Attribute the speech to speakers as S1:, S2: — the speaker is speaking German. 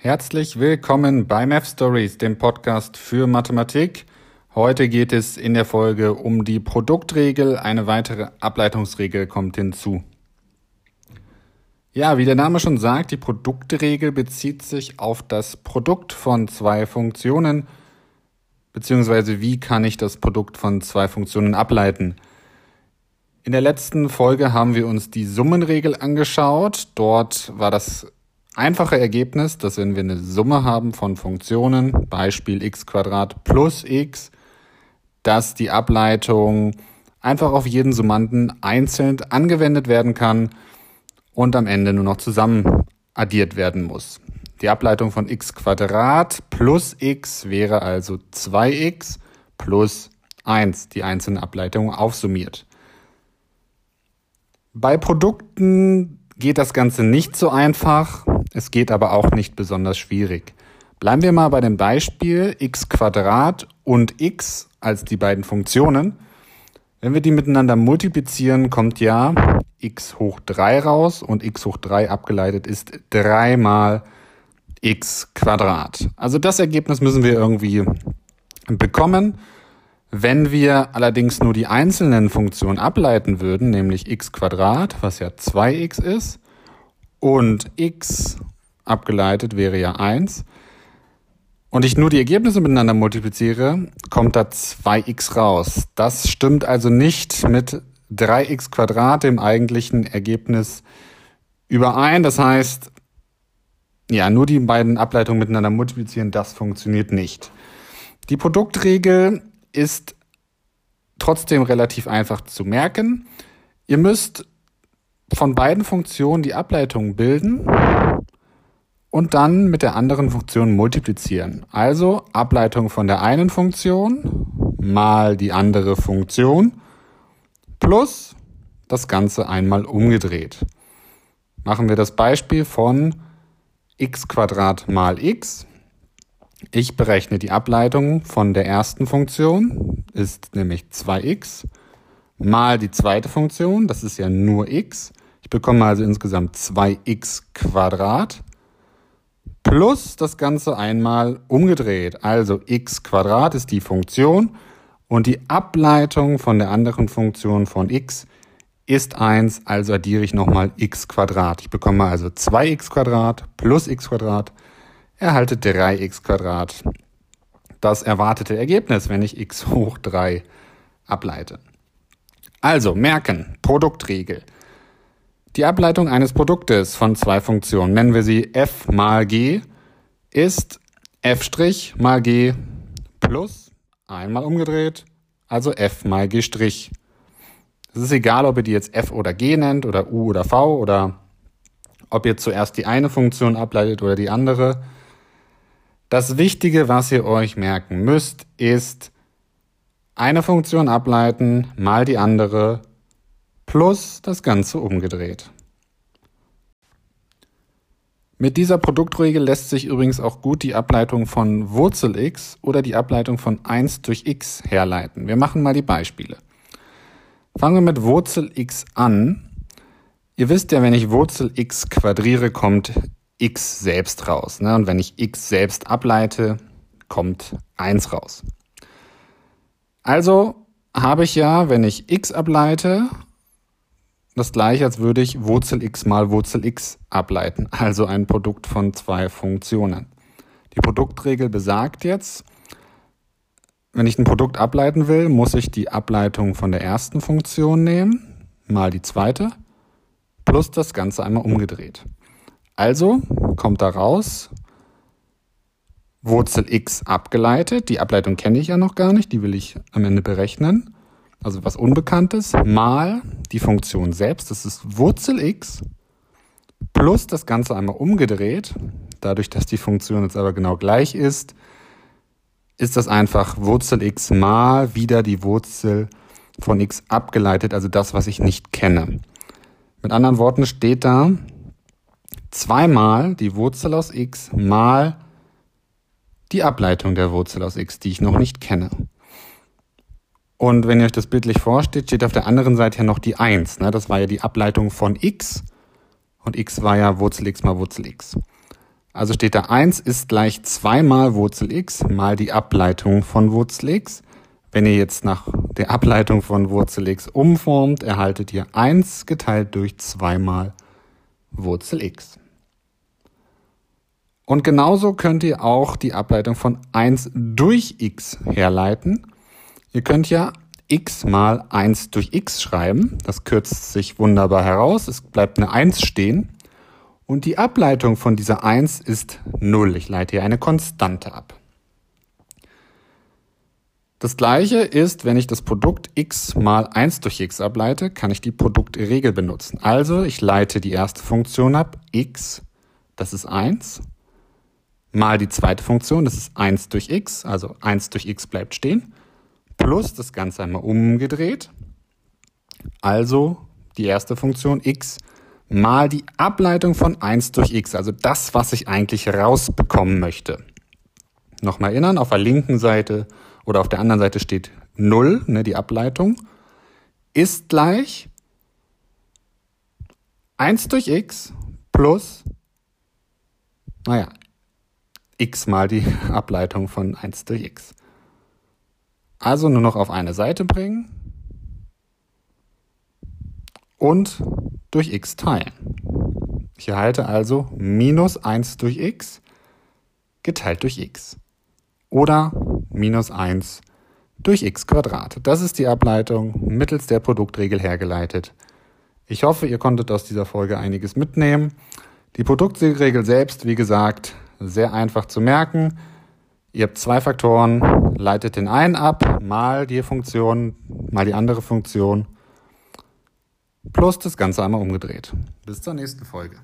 S1: Herzlich willkommen bei Math Stories, dem Podcast für Mathematik. Heute geht es in der Folge um die Produktregel. Eine weitere Ableitungsregel kommt hinzu. Ja, wie der Name schon sagt, die Produktregel bezieht sich auf das Produkt von zwei Funktionen, beziehungsweise wie kann ich das Produkt von zwei Funktionen ableiten. In der letzten Folge haben wir uns die Summenregel angeschaut. Dort war das einfache Ergebnis, dass wenn wir eine Summe haben von Funktionen, Beispiel x plus x, dass die Ableitung einfach auf jeden Summanden einzeln angewendet werden kann und am Ende nur noch zusammen addiert werden muss. Die Ableitung von x plus x wäre also 2x plus 1, die einzelnen Ableitungen aufsummiert. Bei Produkten geht das Ganze nicht so einfach. Es geht aber auch nicht besonders schwierig. Bleiben wir mal bei dem Beispiel x und x als die beiden Funktionen. Wenn wir die miteinander multiplizieren, kommt ja x hoch 3 raus und x hoch 3 abgeleitet ist 3 mal x. Also das Ergebnis müssen wir irgendwie bekommen. Wenn wir allerdings nur die einzelnen Funktionen ableiten würden, nämlich x was ja 2x ist, und x abgeleitet wäre ja 1 und ich nur die Ergebnisse miteinander multipliziere, kommt da 2x raus. Das stimmt also nicht mit 3x Quadrat, dem eigentlichen Ergebnis, überein. Das heißt, ja, nur die beiden Ableitungen miteinander multiplizieren, das funktioniert nicht. Die Produktregel ist trotzdem relativ einfach zu merken. Ihr müsst von beiden Funktionen die Ableitung bilden und dann mit der anderen Funktion multiplizieren. Also Ableitung von der einen Funktion mal die andere Funktion plus das Ganze einmal umgedreht. Machen wir das Beispiel von x mal x. Ich berechne die Ableitung von der ersten Funktion, ist nämlich 2x, mal die zweite Funktion, das ist ja nur x. Ich bekomme also insgesamt 2x Quadrat plus das Ganze einmal umgedreht. Also x Quadrat ist die Funktion und die Ableitung von der anderen Funktion von x ist 1, also addiere ich nochmal x Quadrat. Ich bekomme also 2x Quadrat plus x Quadrat, erhalte 3x Quadrat. Das erwartete Ergebnis, wenn ich x hoch 3 ableite. Also merken, Produktregel. Die Ableitung eines Produktes von zwei Funktionen, nennen wir sie f mal g, ist f' mal g plus einmal umgedreht, also f mal g'. Es ist egal, ob ihr die jetzt f oder g nennt oder u oder v oder ob ihr zuerst die eine Funktion ableitet oder die andere. Das Wichtige, was ihr euch merken müsst, ist eine Funktion ableiten mal die andere plus das Ganze umgedreht. Mit dieser Produktregel lässt sich übrigens auch gut die Ableitung von Wurzel x oder die Ableitung von 1 durch x herleiten. Wir machen mal die Beispiele. Fangen wir mit Wurzel x an. Ihr wisst ja, wenn ich Wurzel x quadriere, kommt x selbst raus. Ne? Und wenn ich x selbst ableite, kommt 1 raus. Also habe ich ja, wenn ich x ableite das gleiche, als würde ich Wurzel x mal Wurzel x ableiten, also ein Produkt von zwei Funktionen. Die Produktregel besagt jetzt, wenn ich ein Produkt ableiten will, muss ich die Ableitung von der ersten Funktion nehmen, mal die zweite, plus das Ganze einmal umgedreht. Also kommt da raus, Wurzel x abgeleitet, die Ableitung kenne ich ja noch gar nicht, die will ich am Ende berechnen also was Unbekanntes, mal die Funktion selbst, das ist Wurzel x, plus das Ganze einmal umgedreht. Dadurch, dass die Funktion jetzt aber genau gleich ist, ist das einfach Wurzel x mal wieder die Wurzel von x abgeleitet, also das, was ich nicht kenne. Mit anderen Worten steht da zweimal die Wurzel aus x mal die Ableitung der Wurzel aus x, die ich noch nicht kenne. Und wenn ihr euch das bildlich vorstellt, steht auf der anderen Seite ja noch die 1. Ne? Das war ja die Ableitung von x. Und x war ja Wurzel x mal Wurzel x. Also steht da 1 ist gleich 2 mal Wurzel x mal die Ableitung von Wurzel x. Wenn ihr jetzt nach der Ableitung von Wurzel x umformt, erhaltet ihr 1 geteilt durch 2 mal Wurzel x. Und genauso könnt ihr auch die Ableitung von 1 durch x herleiten. Ihr könnt ja x mal 1 durch x schreiben. Das kürzt sich wunderbar heraus. Es bleibt eine 1 stehen. Und die Ableitung von dieser 1 ist 0. Ich leite hier eine Konstante ab. Das gleiche ist, wenn ich das Produkt x mal 1 durch x ableite, kann ich die Produktregel benutzen. Also ich leite die erste Funktion ab, x, das ist 1, mal die zweite Funktion, das ist 1 durch x, also 1 durch x bleibt stehen, plus das Ganze einmal umgedreht, also die erste Funktion x mal die Ableitung von 1 durch x, also das, was ich eigentlich rausbekommen möchte. Nochmal erinnern, auf der linken Seite oder auf der anderen Seite steht 0, ne, die Ableitung, ist gleich 1 durch x plus, naja, x mal die Ableitung von 1 durch x. Also nur noch auf eine Seite bringen und durch x teilen. Ich erhalte also minus 1 durch x geteilt durch x. Oder minus 1 durch x. Das ist die Ableitung mittels der Produktregel hergeleitet. Ich hoffe, ihr konntet aus dieser Folge einiges mitnehmen. Die Produktregel selbst, wie gesagt, sehr einfach zu merken. Ihr habt zwei Faktoren, leitet den einen ab, mal die Funktion, mal die andere Funktion plus das Ganze einmal umgedreht. Bis zur nächsten Folge.